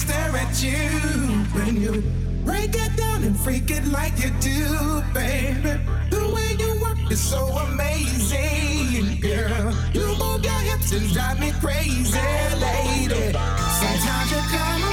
stare at you when you break it down and freak it like you do, baby. The way you work is so amazing, girl. You move your hips and drive me crazy, lady. Sometimes you come.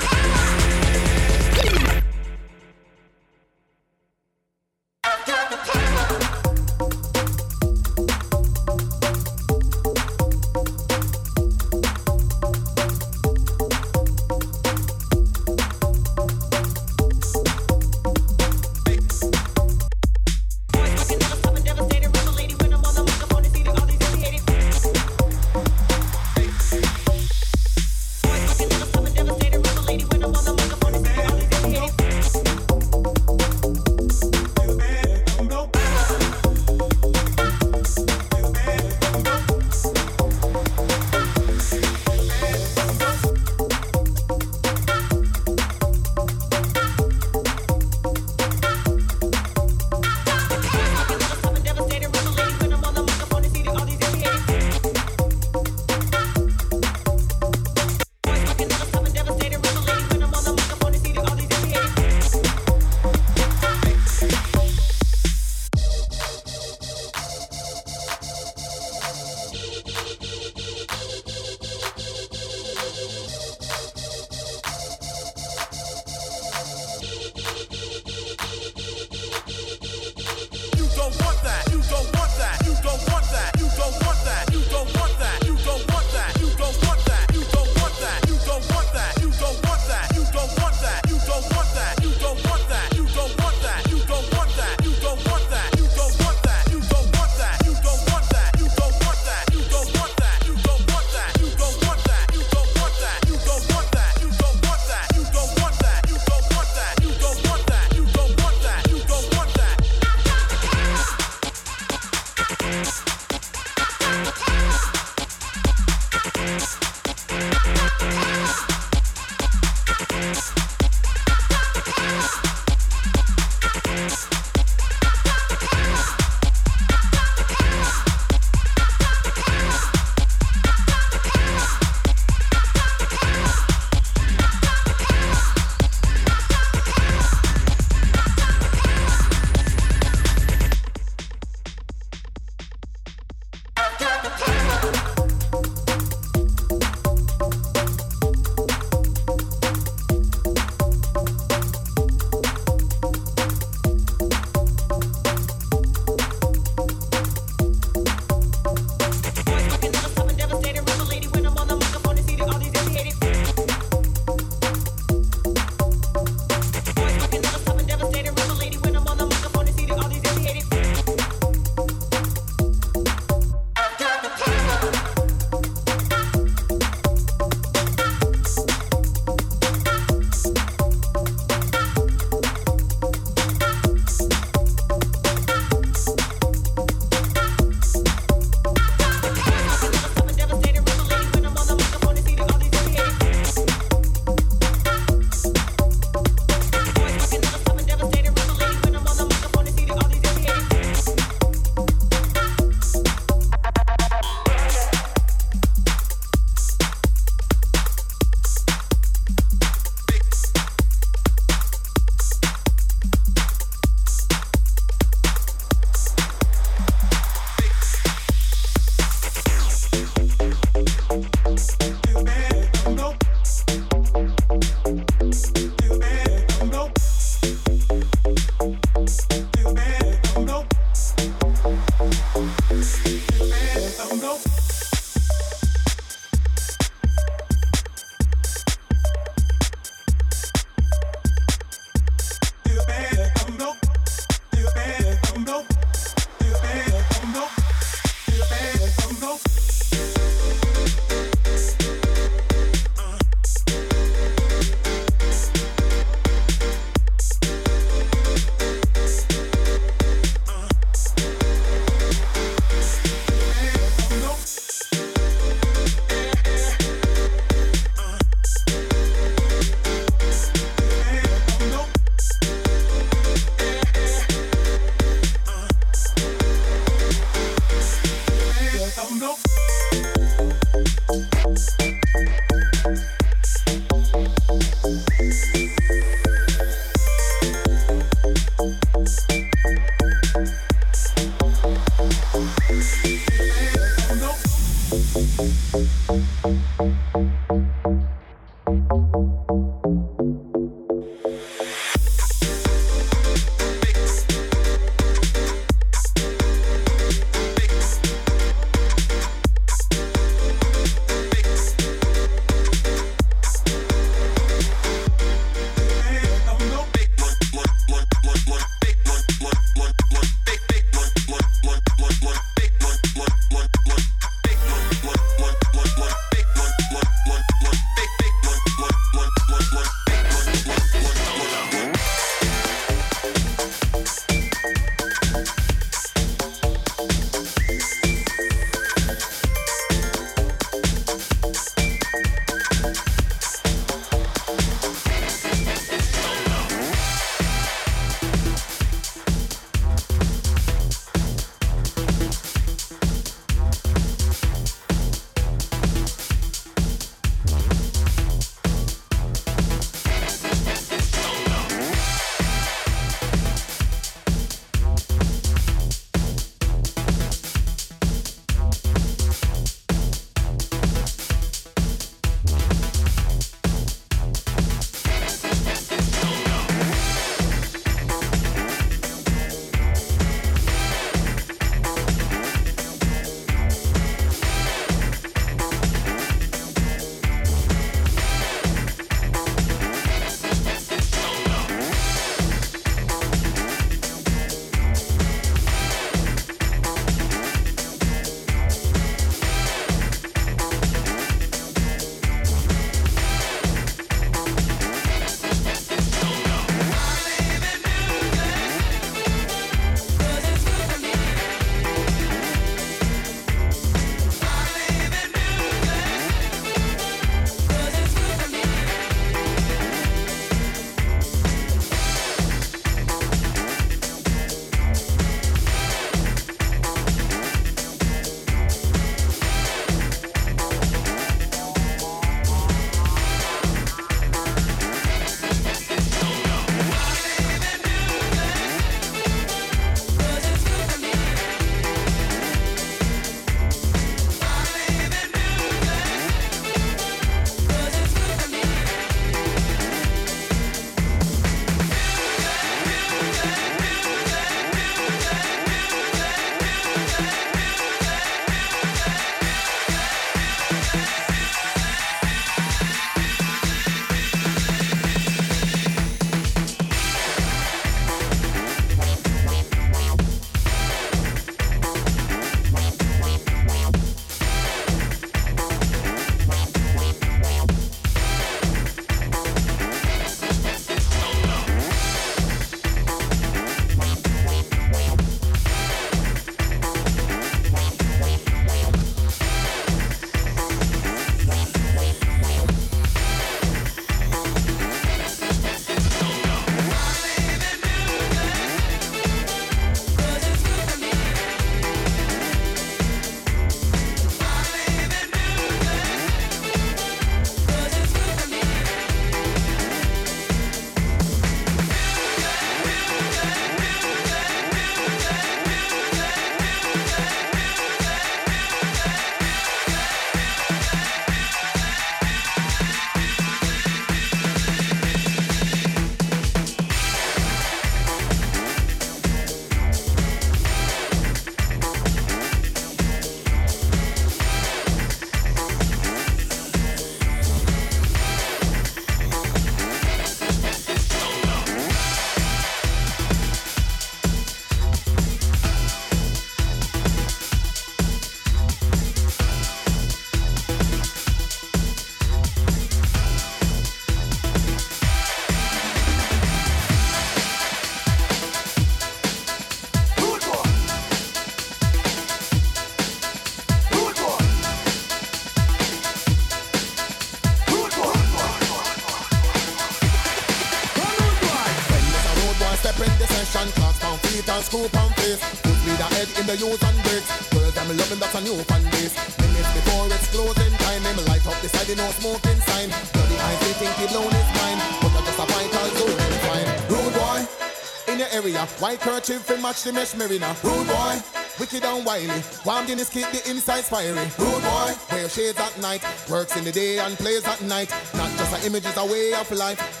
The the use and bricks. Girls, I'm loving that's a new fan base. Minutes before it's closing time, them light up the side, no smoking sign. Bloody eyes, they think he blown his mind, but I just a vital zone fine. Rude boy, in your area, white kerchief and match the mesh marina. Rude boy. Wicked and wily, warmed in his kid, the inside fiery. Rude boy, wear shades at night, works in the day and plays at night. Not just an image, it's a way of life.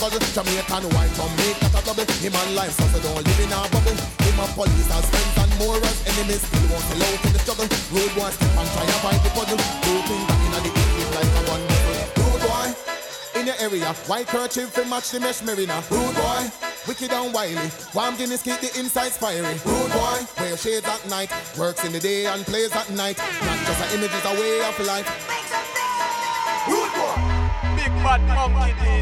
Jamaican white from make that a double. Him and life so don't live in a bubble. Him and police as friends and more as enemies. Still want to out in the struggle. Road boy step and try and find the puzzle. Hoping that in the evening like a one Road boy in your area. White kerchief to match the mesh marina. Rude boy, wicked and wily. Warm Guinness keep the inside fiery. Rude boy, wear shades at night. Works in the day and plays at night. Not just an image, it's a way of life. Rude boy. Big bad monkey